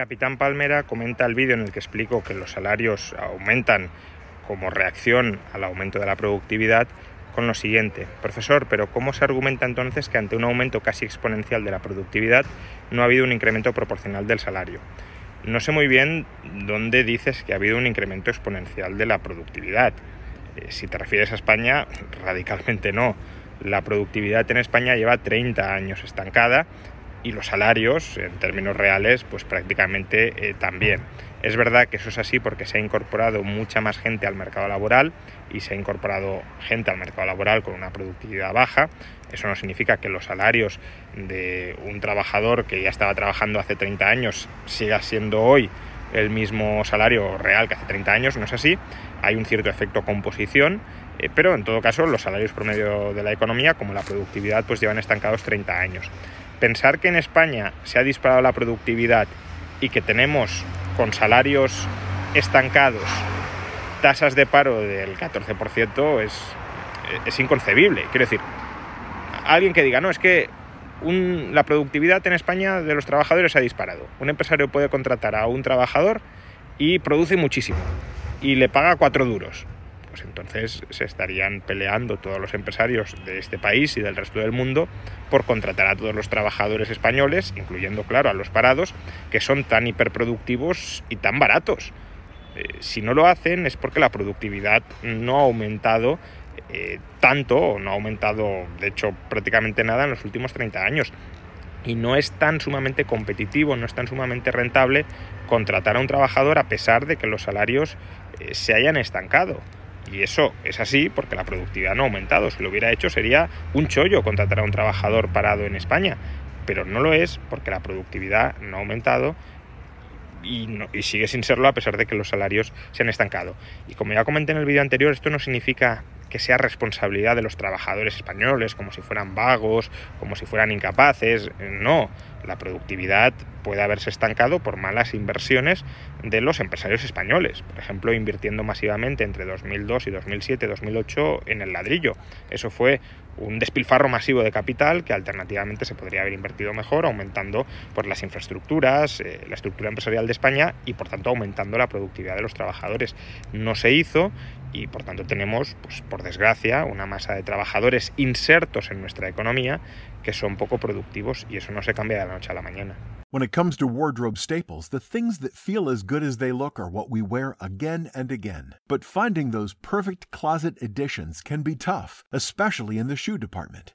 Capitán Palmera comenta el vídeo en el que explico que los salarios aumentan como reacción al aumento de la productividad con lo siguiente, profesor, pero ¿cómo se argumenta entonces que ante un aumento casi exponencial de la productividad no ha habido un incremento proporcional del salario? No sé muy bien dónde dices que ha habido un incremento exponencial de la productividad. Eh, si te refieres a España, radicalmente no. La productividad en España lleva 30 años estancada y los salarios en términos reales pues prácticamente eh, también. Es verdad que eso es así porque se ha incorporado mucha más gente al mercado laboral y se ha incorporado gente al mercado laboral con una productividad baja. Eso no significa que los salarios de un trabajador que ya estaba trabajando hace 30 años siga siendo hoy el mismo salario real que hace 30 años, no es así. Hay un cierto efecto composición, eh, pero en todo caso los salarios promedio de la economía, como la productividad, pues llevan estancados 30 años pensar que en España se ha disparado la productividad y que tenemos con salarios estancados tasas de paro del 14% es, inconcebible. Quiero decir, alguien que diga, no, es que la productividad en España de los trabajadores se ha disparado. Un empresario puede contratar a un trabajador y produce muchísimo y le paga cuatro duros pues entonces se estarían peleando todos los empresarios de este país y del resto del mundo por contratar a todos los trabajadores españoles, incluyendo, claro, a los parados, que son tan hiperproductivos y tan baratos. Eh, si no lo hacen es porque la productividad no ha aumentado eh, tanto, o no ha aumentado, de hecho, prácticamente nada en los últimos 30 años. Y no es tan sumamente competitivo, no es tan sumamente rentable contratar a un trabajador a pesar de que los salarios eh, se hayan estancado. Y eso es así porque la productividad no ha aumentado. Si lo hubiera hecho sería un chollo contratar a un trabajador parado en España. Pero no lo es porque la productividad no ha aumentado y, sigue sin serlo a pesar de que los salarios se han estancado. Y como ya comenté en el vídeo anterior, esto no significa que sea responsabilidad de los trabajadores españoles, como si fueran vagos, como si fueran incapaces. No, la productividad puede haberse estancado por malas inversiones de los empresarios españoles, por ejemplo, invirtiendo masivamente entre 2002 y 2007, 2008 en el ladrillo. Eso fue un despilfarro masivo de capital que alternativamente se podría haber invertido mejor, aumentando pues, las infraestructuras, eh, la estructura empresarial de España y por tanto aumentando la productividad de los trabajadores. No se hizo y por tanto tenemos, pues, por desgracia, una masa de trabajadores insertos en nuestra economía que son poco productivos y eso no se cambia de la noche a la mañana. When it comes to wardrobe staples, the things that feel as good as they look are what we wear again and again. But finding those perfect closet additions can be tough, especially in the shoe department.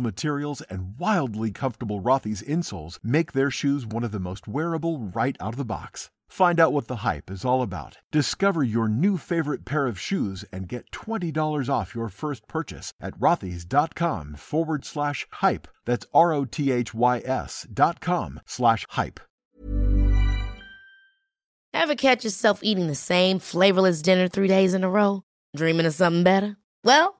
materials and wildly comfortable Rothy's insoles make their shoes one of the most wearable right out of the box. Find out what the hype is all about. Discover your new favorite pair of shoes and get $20 off your first purchase at rothys.com forward slash hype. That's R O T H Y S dot com slash hype. Ever catch yourself eating the same flavorless dinner three days in a row? Dreaming of something better? Well,